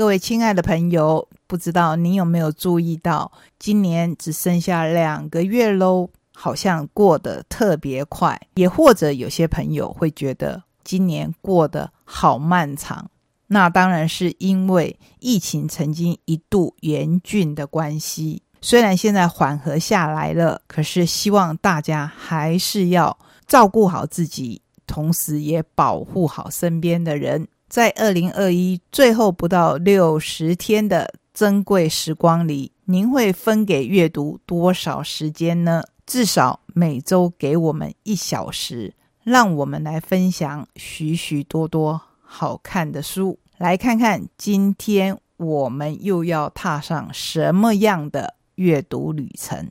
各位亲爱的朋友，不知道你有没有注意到，今年只剩下两个月喽，好像过得特别快。也或者有些朋友会觉得今年过得好漫长，那当然是因为疫情曾经一度严峻的关系。虽然现在缓和下来了，可是希望大家还是要照顾好自己，同时也保护好身边的人。在二零二一最后不到六十天的珍贵时光里，您会分给阅读多少时间呢？至少每周给我们一小时，让我们来分享许许多多好看的书。来看看今天我们又要踏上什么样的阅读旅程？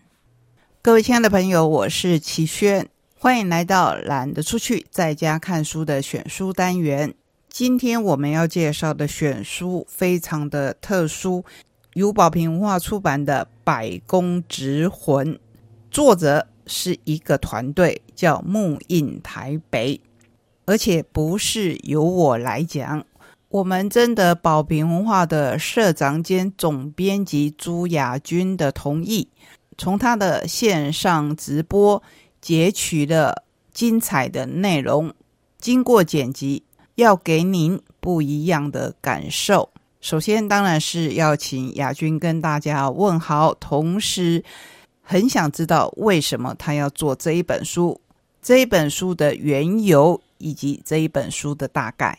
各位亲爱的朋友，我是齐轩，欢迎来到懒得出去在家看书的选书单元。今天我们要介绍的选书非常的特殊，由宝瓶文化出版的《百工直魂》，作者是一个团队，叫木印台北，而且不是由我来讲，我们征得宝瓶文化的社长兼总编辑朱亚军的同意，从他的线上直播截取了精彩的内容，经过剪辑。要给您不一样的感受。首先，当然是要请亚军跟大家问好，同时很想知道为什么他要做这一本书，这一本书的缘由以及这一本书的大概。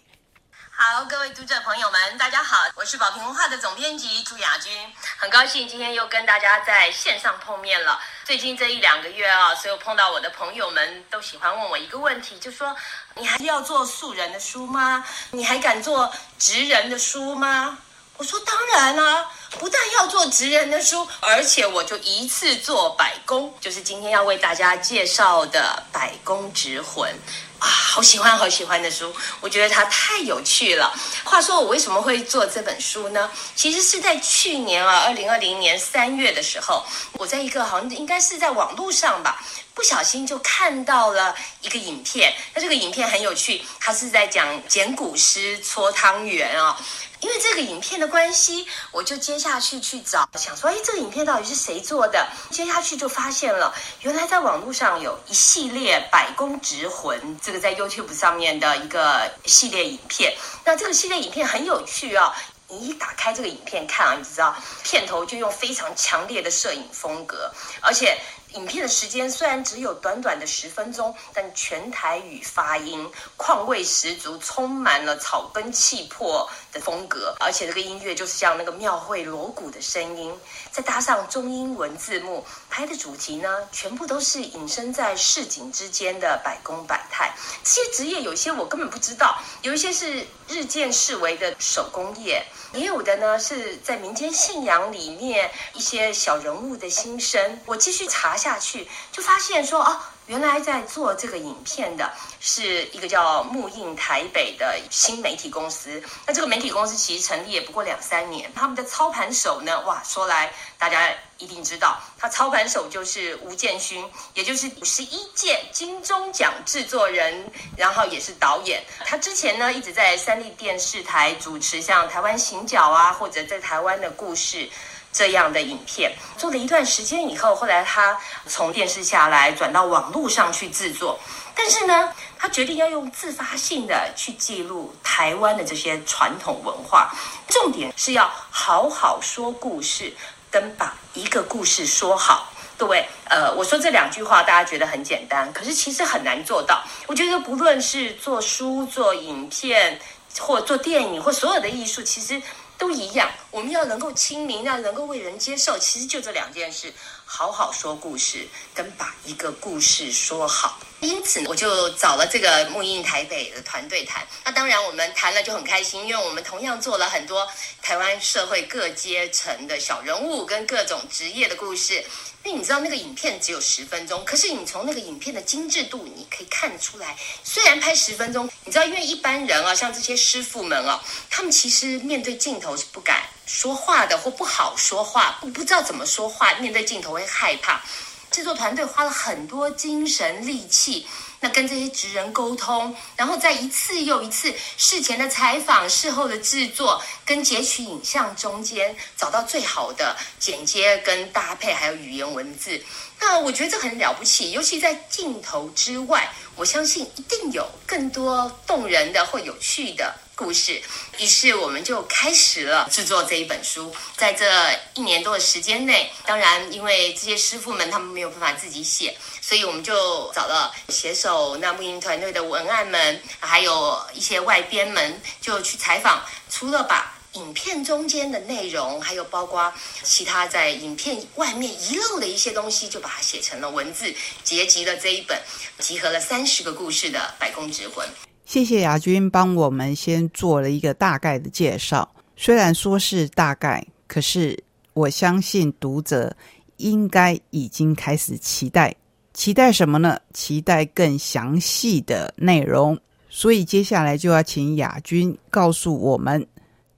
好，各位读者朋友们，大家好，我是宝瓶文化的总编辑朱雅君，很高兴今天又跟大家在线上碰面了。最近这一两个月啊，所有碰到我的朋友们都喜欢问我一个问题，就说你还要做素人的书吗？你还敢做职人的书吗？我说当然啦，不但要做职人的书，而且我就一次做百工，就是今天要为大家介绍的《百工直魂》。啊，好喜欢好喜欢的书，我觉得它太有趣了。话说我为什么会做这本书呢？其实是在去年啊，二零二零年三月的时候，我在一个好像应该是在网络上吧，不小心就看到了一个影片。那这个影片很有趣，它是在讲捡古诗搓汤圆啊。因为这个影片的关系，我就接下去去找，想说，哎，这个影片到底是谁做的？接下去就发现了，原来在网络上有一系列《百工直魂》这个在 YouTube 上面的一个系列影片。那这个系列影片很有趣啊！你一打开这个影片看啊，你知道片头就用非常强烈的摄影风格，而且。影片的时间虽然只有短短的十分钟，但全台语发音况味十足，充满了草根气魄的风格。而且这个音乐就是像那个庙会锣鼓的声音，再搭上中英文字幕，拍的主题呢，全部都是隐身在市井之间的百工百态。这些职业有些我根本不知道，有一些是日渐式微的手工业。也有的呢，是在民间信仰里面一些小人物的心声。我继续查下去，就发现说，哦，原来在做这个影片的是一个叫木印台北的新媒体公司。那这个媒体公司其实成立也不过两三年，他们的操盘手呢，哇，说来大家一定知道，他操盘手就是吴建勋，也就是五十一届金钟奖制作人，然后也是导演。他之前呢一直在三立电视台主持像台湾行脚啊，或者在台湾的故事。这样的影片做了一段时间以后，后来他从电视下来转到网络上去制作，但是呢，他决定要用自发性的去记录台湾的这些传统文化，重点是要好好说故事，跟把一个故事说好。各位，呃，我说这两句话，大家觉得很简单，可是其实很难做到。我觉得不论是做书、做影片，或做电影，或所有的艺术，其实。都一样，我们要能够亲民，要能够为人接受，其实就这两件事：好好说故事，跟把一个故事说好。因此，我就找了这个木印台北的团队谈。那当然，我们谈了就很开心，因为我们同样做了很多台湾社会各阶层的小人物跟各种职业的故事。因为你知道那个影片只有十分钟，可是你从那个影片的精致度，你可以看出来。虽然拍十分钟，你知道，因为一般人啊，像这些师傅们啊，他们其实面对镜头是不敢说话的，或不好说话，不不知道怎么说话，面对镜头会害怕。制作团队花了很多精神力气，那跟这些职人沟通，然后在一次又一次事前的采访、事后的制作跟截取影像中间，找到最好的剪接跟搭配，还有语言文字。那我觉得这很了不起，尤其在镜头之外，我相信一定有更多动人的或有趣的故事。于是我们就开始了制作这一本书。在这一年多的时间内，当然因为这些师傅们他们没有办法自己写，所以我们就找了写手、那木音团队的文案们，还有一些外编们，就去采访。除了把影片中间的内容，还有包括其他在影片外面遗漏的一些东西，就把它写成了文字，结集了这一本集合了三十个故事的《百工之魂》。谢谢亚军帮我们先做了一个大概的介绍，虽然说是大概，可是我相信读者应该已经开始期待，期待什么呢？期待更详细的内容。所以接下来就要请亚军告诉我们。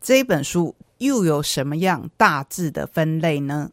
这本书又有什么样大致的分类呢？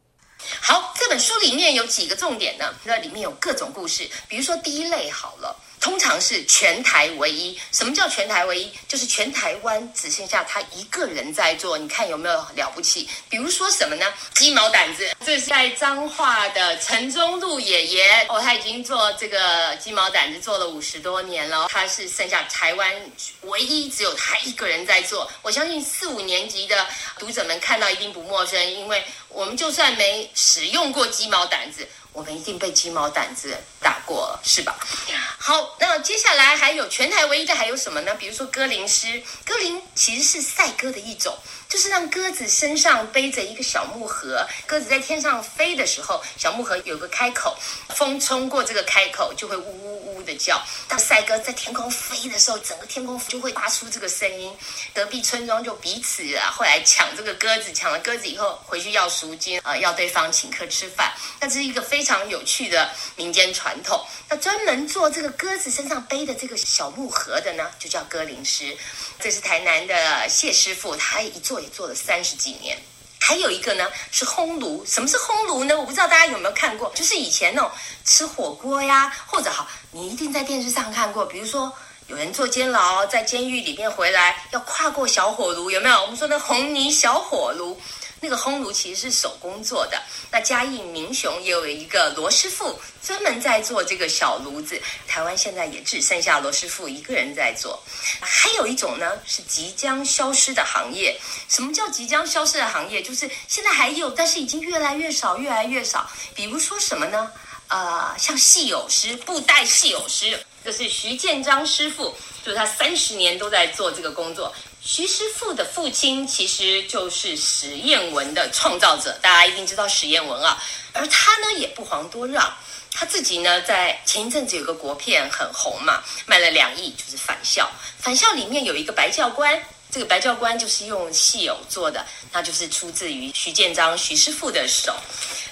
好，这本书里面有几个重点呢？那里面有各种故事，比如说第一类好了。通常是全台唯一。什么叫全台唯一？就是全台湾只剩下他一个人在做。你看有没有了不起？比如说什么呢？鸡毛掸子，这是在彰化的陈中路爷爷哦，他已经做这个鸡毛掸子做了五十多年了。他是剩下台湾唯一只有他一个人在做。我相信四五年级的读者们看到一定不陌生，因为我们就算没使用过鸡毛掸子。我们一定被鸡毛掸子打过了，是吧？好，那接下来还有全台唯一的还有什么呢？比如说歌林诗，歌林其实是赛鸽的一种，就是让鸽子身上背着一个小木盒，鸽子在天上飞的时候，小木盒有个开口，风冲过这个开口就会呜呜呜的叫。当赛鸽在天空飞的时候，整个天空就会发出这个声音。隔壁村庄就彼此啊，后来抢这个鸽子，抢了鸽子以后回去要赎金啊，要对方请客吃饭。那这是一个非常有趣的民间传统。那专门做这个鸽子身上背的这个小木盒的呢，就叫鸽灵师。这是台南的谢师傅，他一做也做了三十几年。还有一个呢是烘炉。什么是烘炉呢？我不知道大家有没有看过，就是以前那种吃火锅呀，或者好，你一定在电视上看过，比如说有人做监牢，在监狱里面回来要跨过小火炉，有没有？我们说的红泥小火炉。那个烘炉其实是手工做的。那嘉义民雄也有一个罗师傅，专门在做这个小炉子。台湾现在也只剩下罗师傅一个人在做。还有一种呢，是即将消失的行业。什么叫即将消失的行业？就是现在还有，但是已经越来越少，越来越少。比如说什么呢？呃，像戏偶师、布袋戏偶师，这是徐建章师傅，就是他三十年都在做这个工作。徐师傅的父亲其实就是史艳文的创造者，大家一定知道史艳文啊。而他呢也不遑多让，他自己呢在前一阵子有个国片很红嘛，卖了两亿，就是《返校》。《返校》里面有一个白教官，这个白教官就是用戏偶做的，那就是出自于徐建章徐师傅的手。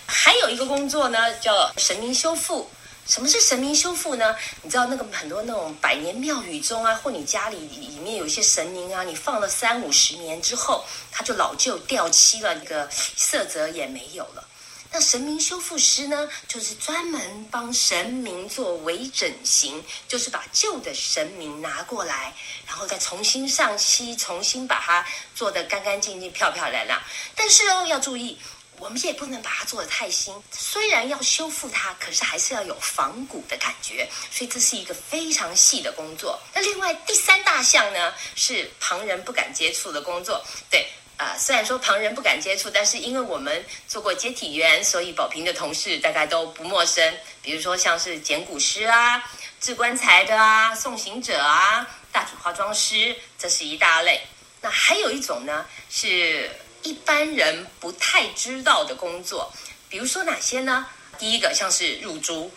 还有一个工作呢，叫神明修复。什么是神明修复呢？你知道那个很多那种百年庙宇中啊，或你家里里面有一些神明啊，你放了三五十年之后，它就老旧掉漆了，那个色泽也没有了。那神明修复师呢，就是专门帮神明做微整形，就是把旧的神明拿过来，然后再重新上漆，重新把它做得干干净净、漂漂亮亮。但是哦，要注意。我们也不能把它做得太新，虽然要修复它，可是还是要有仿古的感觉，所以这是一个非常细的工作。那另外第三大项呢，是旁人不敢接触的工作。对，啊，虽然说旁人不敢接触，但是因为我们做过接体员，所以宝平的同事大概都不陌生。比如说像是捡骨师啊、制棺材的啊、送行者啊、大体化妆师，这是一大类。那还有一种呢是。一般人不太知道的工作，比如说哪些呢？第一个像是入珠，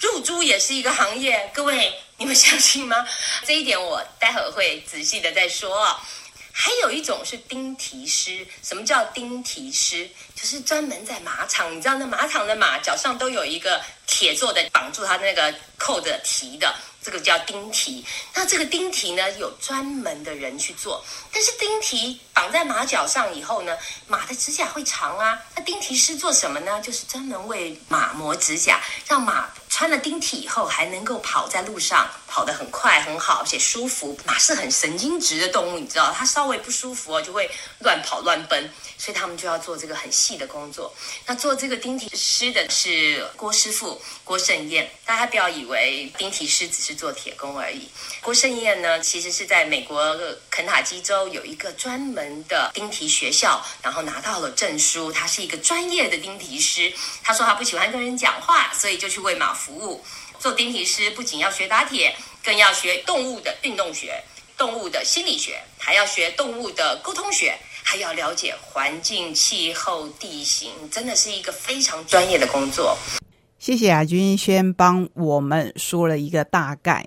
入珠也是一个行业，各位你们相信吗？这一点我待会儿会仔细的再说。还有一种是钉蹄师，什么叫钉蹄师？就是专门在马场，你知道那马场的马脚上都有一个铁做的绑住它那个扣的蹄的。这个叫钉蹄。那这个钉蹄呢，有专门的人去做。但是钉蹄绑在马脚上以后呢，马的指甲会长啊。那钉蹄师做什么呢？就是专门为马磨指甲，让马穿了钉蹄以后还能够跑在路上，跑得很快很好，而且舒服。马是很神经质的动物，你知道，它稍微不舒服哦，就会乱跑乱奔。所以他们就要做这个很细的工作。那做这个钉蹄师的是郭师傅郭胜燕，大家不要以为钉蹄师只是做铁工而已。郭胜燕呢，其实是在美国肯塔基州有一个专门的钉蹄学校，然后拿到了证书。他是一个专业的钉蹄师。他说他不喜欢跟人讲话，所以就去喂马服务。做钉蹄师不仅要学打铁，更要学动物的运动学、动物的心理学，还要学动物的沟通学。还要了解环境、气候、地形，真的是一个非常专业的工作。谢谢亚军先帮我们说了一个大概，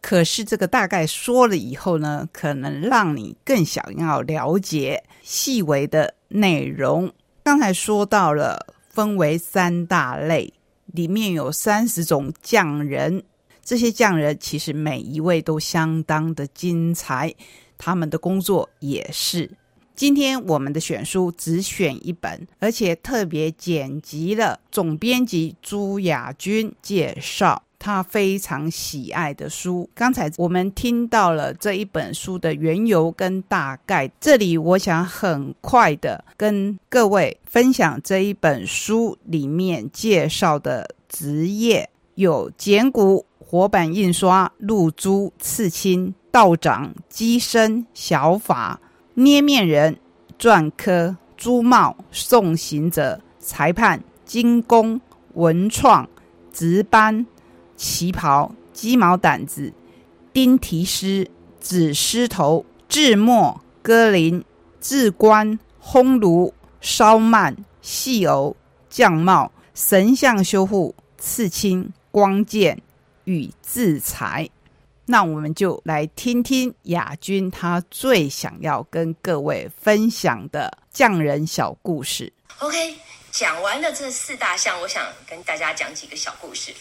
可是这个大概说了以后呢，可能让你更想要了解细微的内容。刚才说到了分为三大类，里面有三十种匠人，这些匠人其实每一位都相当的精彩，他们的工作也是。今天我们的选书只选一本，而且特别剪辑了总编辑朱雅君介绍他非常喜爱的书。刚才我们听到了这一本书的缘由跟大概，这里我想很快的跟各位分享这一本书里面介绍的职业有剪骨、活版印刷、露珠、刺青、道长、机身、小法。捏面人、篆刻、珠帽、送行者、裁判、金工、文创、值班、旗袍、鸡毛掸子、钉蹄师、紫狮头、制墨、歌林、制官、烘炉、烧幔、细偶、匠帽、神像修护、刺青、光剑与制裁。那我们就来听听亚军他最想要跟各位分享的匠人小故事。OK，讲完了这四大项，我想跟大家讲几个小故事。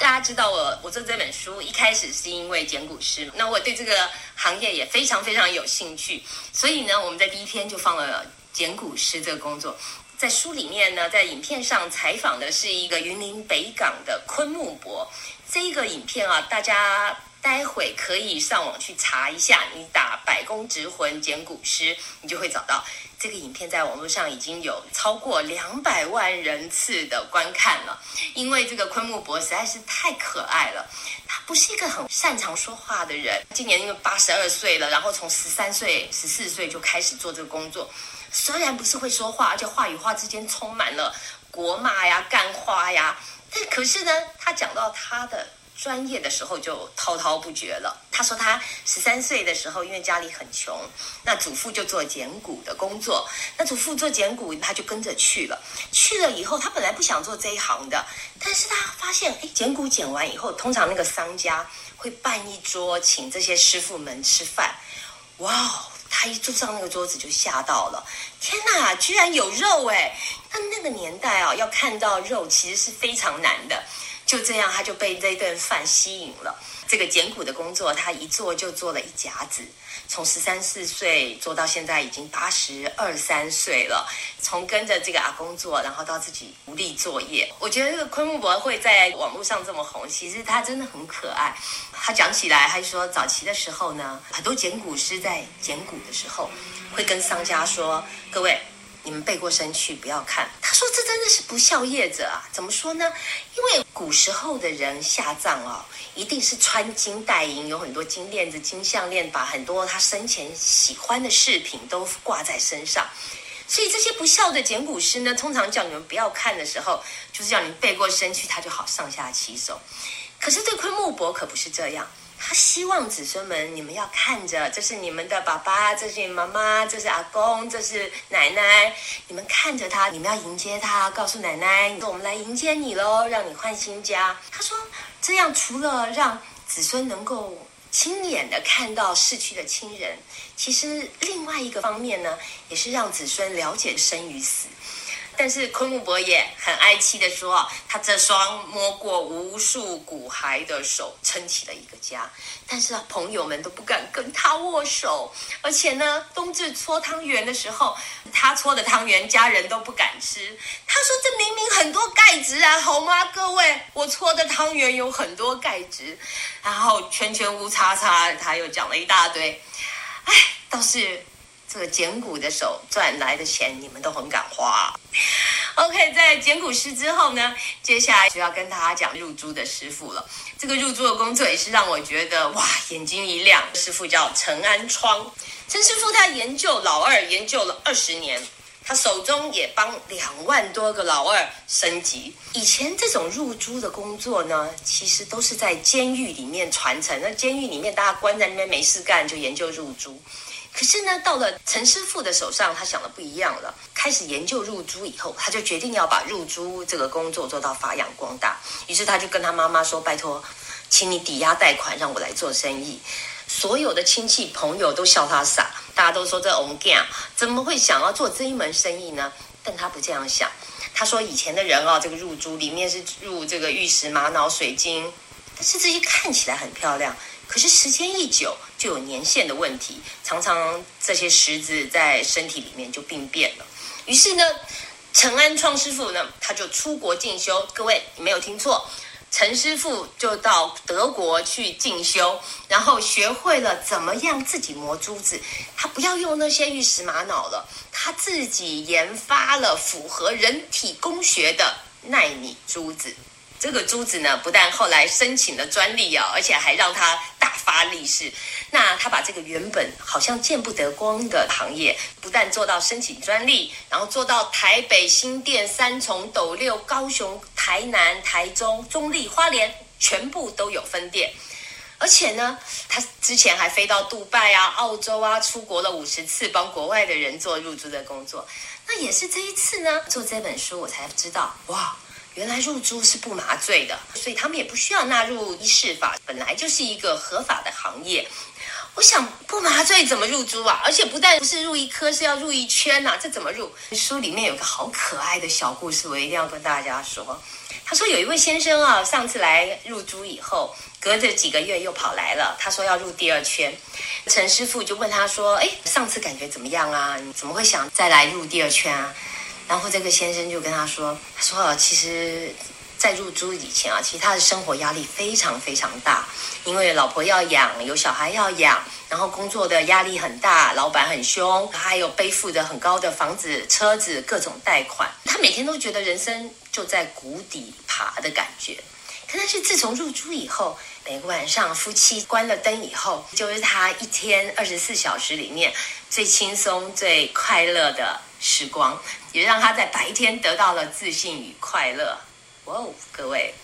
大家知道我我做这本书一开始是因为剪骨师，那我对这个行业也非常非常有兴趣，所以呢，我们在第一天就放了剪骨师这个工作。在书里面呢，在影片上采访的是一个云林北港的昆木伯。这个影片啊，大家。待会可以上网去查一下，你打“百工直魂剪骨师”，你就会找到这个影片，在网络上已经有超过两百万人次的观看了。因为这个昆木博实在是太可爱了，他不是一个很擅长说话的人，今年因为八十二岁了，然后从十三岁、十四岁就开始做这个工作，虽然不是会说话，而且话与话之间充满了国骂呀、干话呀，但可是呢，他讲到他的。专业的时候就滔滔不绝了。他说他十三岁的时候，因为家里很穷，那祖父就做剪骨的工作。那祖父做剪骨，他就跟着去了。去了以后，他本来不想做这一行的，但是他发现，哎，剪骨剪完以后，通常那个商家会办一桌请这些师傅们吃饭。哇哦，他一坐上那个桌子就吓到了，天哪，居然有肉哎！那那个年代啊，要看到肉其实是非常难的。就这样，他就被这顿饭吸引了。这个捡骨的工作，他一做就做了一甲子，从十三四岁做到现在已经八十二三岁了。从跟着这个阿公做，然后到自己独立作业。我觉得这个昆木伯会在网络上这么红，其实他真的很可爱。他讲起来，他说早期的时候呢，很多捡骨师在捡骨的时候，会跟商家说：“各位。”你们背过身去，不要看。他说：“这真的是不孝业者啊！怎么说呢？因为古时候的人下葬哦，一定是穿金戴银，有很多金链子、金项链，把很多他生前喜欢的饰品都挂在身上。所以这些不孝的捡骨师呢，通常叫你们不要看的时候，就是叫你背过身去，他就好上下其手。可是对昆木伯可不是这样。”他希望子孙们，你们要看着，这是你们的爸爸，这是你妈妈，这是阿公，这是奶奶。你们看着他，你们要迎接他，告诉奶奶，我们来迎接你喽，让你换新家。他说，这样除了让子孙能够亲眼的看到逝去的亲人，其实另外一个方面呢，也是让子孙了解生与死。但是昆木博也很哀戚的说，他这双摸过无数骨骸的手撑起了一个家。但是，朋友们都不敢跟他握手，而且呢，冬至搓汤圆的时候，他搓的汤圆家人都不敢吃。他说：“这明明很多钙质啊，好吗？各位，我搓的汤圆有很多钙质。”然后圈圈乌叉叉，他又讲了一大堆。哎，倒是。这个捡骨的手赚来的钱，你们都很敢花。OK，在捡骨师之后呢，接下来就要跟大家讲入珠的师傅了。这个入珠的工作也是让我觉得哇，眼睛一亮。师傅叫陈安窗，陈师傅他研究老二研究了二十年，他手中也帮两万多个老二升级。以前这种入珠的工作呢，其实都是在监狱里面传承。那监狱里面大家关在那边没事干，就研究入珠。可是呢，到了陈师傅的手上，他想的不一样了。开始研究入珠以后，他就决定要把入珠这个工作做到发扬光大。于是他就跟他妈妈说：“拜托，请你抵押贷款让我来做生意。”所有的亲戚朋友都笑他傻，大家都说这翁干怎么会想要做这一门生意呢？但他不这样想。他说：“以前的人啊，这个入珠里面是入这个玉石、玛瑙、水晶，但是这些看起来很漂亮。”可是时间一久，就有年限的问题，常常这些石子在身体里面就病变了。于是呢，陈安创师傅呢，他就出国进修。各位，你没有听错，陈师傅就到德国去进修，然后学会了怎么样自己磨珠子。他不要用那些玉石玛瑙了，他自己研发了符合人体工学的纳米珠子。这个珠子呢，不但后来申请了专利啊，而且还让他发利市。那他把这个原本好像见不得光的行业，不但做到申请专利，然后做到台北新店、三重、斗六、高雄、台南、台中、中立、花莲，全部都有分店。而且呢，他之前还飞到杜拜啊、澳洲啊，出国了五十次，帮国外的人做入珠的工作。那也是这一次呢，做这本书，我才知道哇。原来入珠是不麻醉的，所以他们也不需要纳入医事法，本来就是一个合法的行业。我想不麻醉怎么入珠啊？而且不但不是入一颗，是要入一圈呐，这怎么入？书里面有个好可爱的小故事，我一定要跟大家说。他说有一位先生啊，上次来入珠以后，隔着几个月又跑来了，他说要入第二圈。陈师傅就问他说：“哎，上次感觉怎么样啊？你怎么会想再来入第二圈啊？”然后这个先生就跟他说：“他说啊，其实，在入租以前啊，其实他的生活压力非常非常大，因为老婆要养，有小孩要养，然后工作的压力很大，老板很凶，还有背负着很高的房子、车子各种贷款，他每天都觉得人生就在谷底爬的感觉。可是自从入租以后，每个晚上夫妻关了灯以后，就是他一天二十四小时里面最轻松、最快乐的时光。”也让他在白天得到了自信与快乐。哇哦，各位，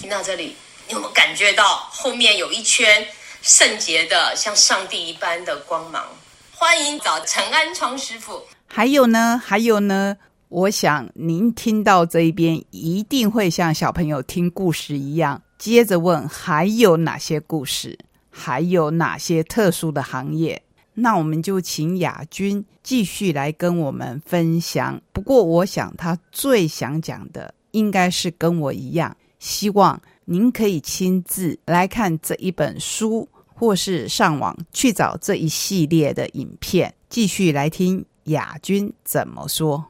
听到这里，你有没有感觉到后面有一圈圣洁的，像上帝一般的光芒？欢迎找陈安窗师傅。还有呢，还有呢，我想您听到这一边，一定会像小朋友听故事一样，接着问还有哪些故事，还有哪些特殊的行业。那我们就请亚军继续来跟我们分享。不过，我想他最想讲的应该是跟我一样，希望您可以亲自来看这一本书，或是上网去找这一系列的影片，继续来听亚军怎么说。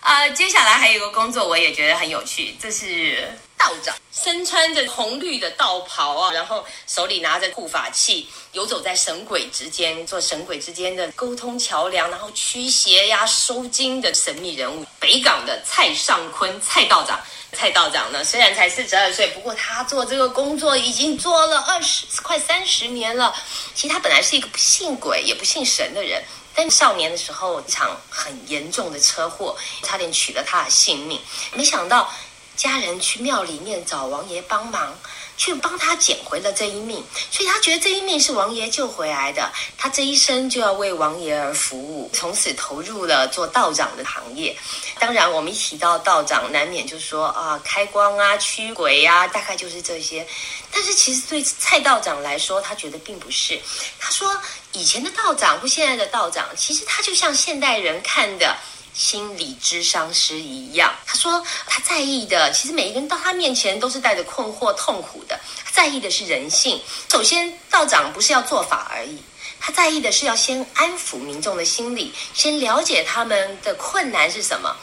啊，接下来还有一个工作，我也觉得很有趣，这是。道长身穿着红绿的道袍啊，然后手里拿着护法器，游走在神鬼之间，做神鬼之间的沟通桥梁，然后驱邪呀、收金的神秘人物。北港的蔡尚坤蔡道长，蔡道长呢，虽然才四十二岁，不过他做这个工作已经做了二十快三十年了。其实他本来是一个不信鬼也不信神的人，但少年的时候一场很严重的车祸，差点取了他的性命，没想到。家人去庙里面找王爷帮忙，去帮他捡回了这一命，所以他觉得这一命是王爷救回来的，他这一生就要为王爷而服务，从此投入了做道长的行业。当然，我们一提到道长，难免就说啊，开光啊，驱鬼呀，大概就是这些。但是其实对蔡道长来说，他觉得并不是。他说，以前的道长或现在的道长，其实他就像现代人看的。心理智商师一样。他说他在意的，其实每一个人到他面前都是带着困惑、痛苦的。他在意的是人性。首先，道长不是要做法而已，他在意的是要先安抚民众的心理，先了解他们的困难是什么。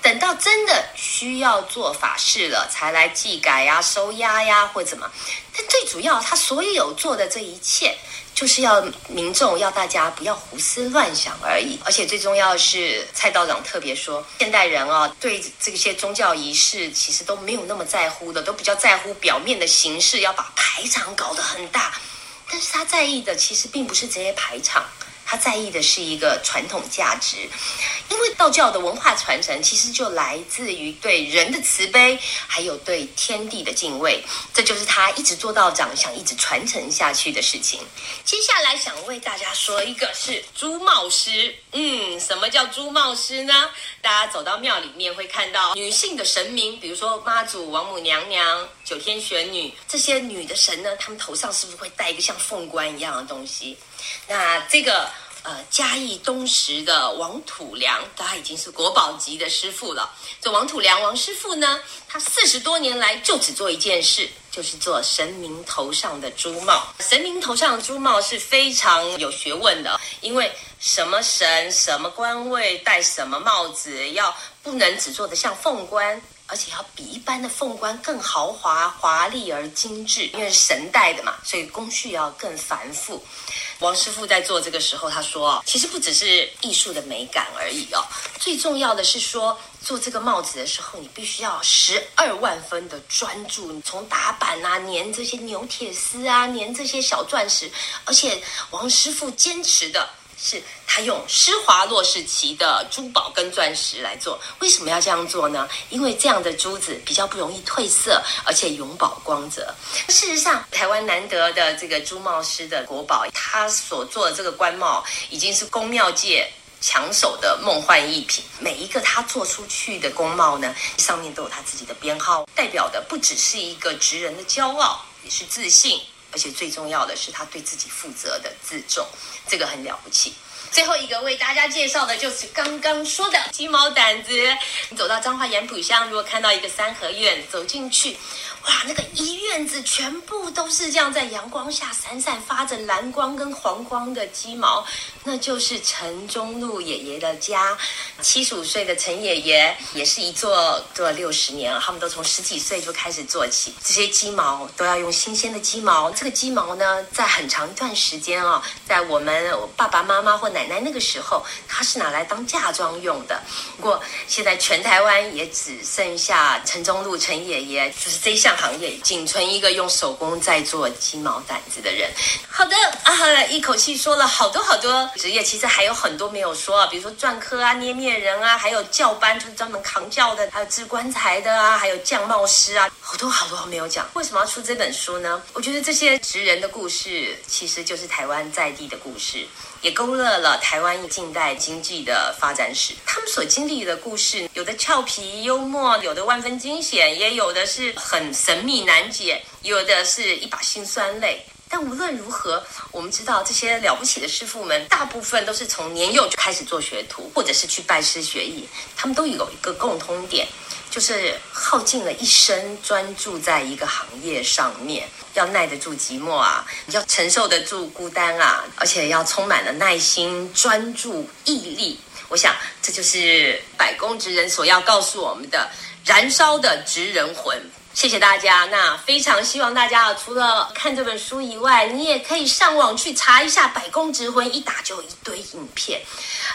等到真的需要做法事了，才来祭改呀、收押呀，或怎么。但最主要，他所有做的这一切，就是要民众要大家不要胡思乱想而已。而且最重要的是，蔡道长特别说，现代人啊，对这些宗教仪式其实都没有那么在乎的，都比较在乎表面的形式，要把排场搞得很大。但是他在意的，其实并不是这些排场。他在意的是一个传统价值，因为道教的文化传承其实就来自于对人的慈悲，还有对天地的敬畏，这就是他一直做道长想一直传承下去的事情。接下来想为大家说一个是朱帽师，嗯，什么叫朱帽师呢？大家走到庙里面会看到女性的神明，比如说妈祖、王母娘娘、九天玄女这些女的神呢，她们头上是不是会戴一个像凤冠一样的东西？那这个呃，嘉义东石的王土良，他已经是国宝级的师傅了。这王土良王师傅呢，他四十多年来就只做一件事，就是做神明头上的珠帽。神明头上的珠帽是非常有学问的，因为什么神、什么官位戴什么帽子，要不能只做的像凤冠。而且要比一般的凤冠更豪华、华丽而精致，因为是神戴的嘛，所以工序要更繁复。王师傅在做这个时候，他说：“其实不只是艺术的美感而已哦，最重要的是说，做这个帽子的时候，你必须要十二万分的专注。你从打板啊、粘这些牛铁丝啊、粘这些小钻石，而且王师傅坚持的。”是他用施华洛世奇的珠宝跟钻石来做，为什么要这样做呢？因为这样的珠子比较不容易褪色，而且永葆光泽。事实上，台湾难得的这个珠帽师的国宝，他所做的这个官帽已经是宫庙界抢手的梦幻逸品。每一个他做出去的工帽呢，上面都有他自己的编号，代表的不只是一个职人的骄傲，也是自信。而且最重要的是，他对自己负责的自重，这个很了不起。最后一个为大家介绍的就是刚刚说的鸡毛掸子。你走到彰化盐埔乡，如果看到一个三合院，走进去。哇，那个一院子全部都是这样在阳光下闪闪发着蓝光跟黄光的鸡毛，那就是陈中路爷爷的家。七十五岁的陈爷爷也是一做做了六十年了，他们都从十几岁就开始做起。这些鸡毛都要用新鲜的鸡毛，这个鸡毛呢，在很长一段时间啊，在我们爸爸妈妈或奶奶那个时候，它是拿来当嫁妆用的。不过现在全台湾也只剩下陈中路陈爷爷，就是这项。行业仅存一个用手工在做鸡毛掸子的人。好的啊，一口气说了好多好多职业，其实还有很多没有说，比如说篆刻啊、捏面人啊，还有教班，就是专门扛教的，还有制棺材的啊，还有匠帽师啊，好多好多没有讲。为什么要出这本书呢？我觉得这些职人的故事，其实就是台湾在地的故事。也勾勒了台湾近代经济的发展史。他们所经历的故事，有的俏皮幽默，有的万分惊险，也有的是很神秘难解，有的是一把辛酸泪。但无论如何，我们知道这些了不起的师傅们，大部分都是从年幼就开始做学徒，或者是去拜师学艺。他们都有一个共通点。就是耗尽了一生，专注在一个行业上面，要耐得住寂寞啊，要承受得住孤单啊，而且要充满了耐心、专注、毅力。我想，这就是百工职人所要告诉我们的燃烧的职人魂。谢谢大家。那非常希望大家除了看这本书以外，你也可以上网去查一下《百工之婚》，一打就一堆影片。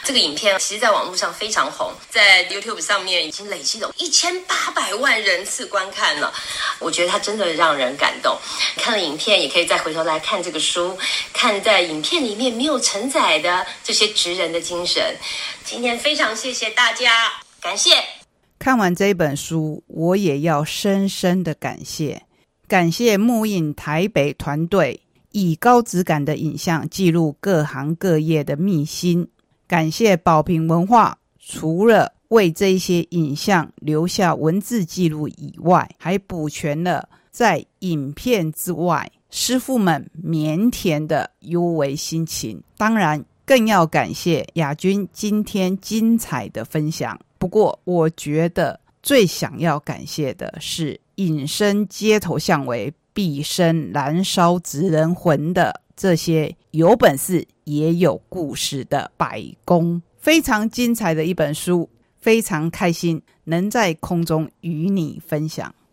这个影片其实在网络上非常红，在 YouTube 上面已经累积了一千八百万人次观看了。我觉得它真的让人感动。看了影片，也可以再回头来看这个书，看在影片里面没有承载的这些职人的精神。今天非常谢谢大家，感谢。看完这本书，我也要深深的感谢，感谢木印台北团队以高质感的影像记录各行各业的秘辛，感谢宝瓶文化，除了为这些影像留下文字记录以外，还补全了在影片之外师傅们腼腆的幽微心情，当然更要感谢亚军今天精彩的分享。不过，我觉得最想要感谢的是隐身街头巷尾、毕生燃烧职人魂的这些有本事也有故事的百工。非常精彩的一本书，非常开心能在空中与你分享。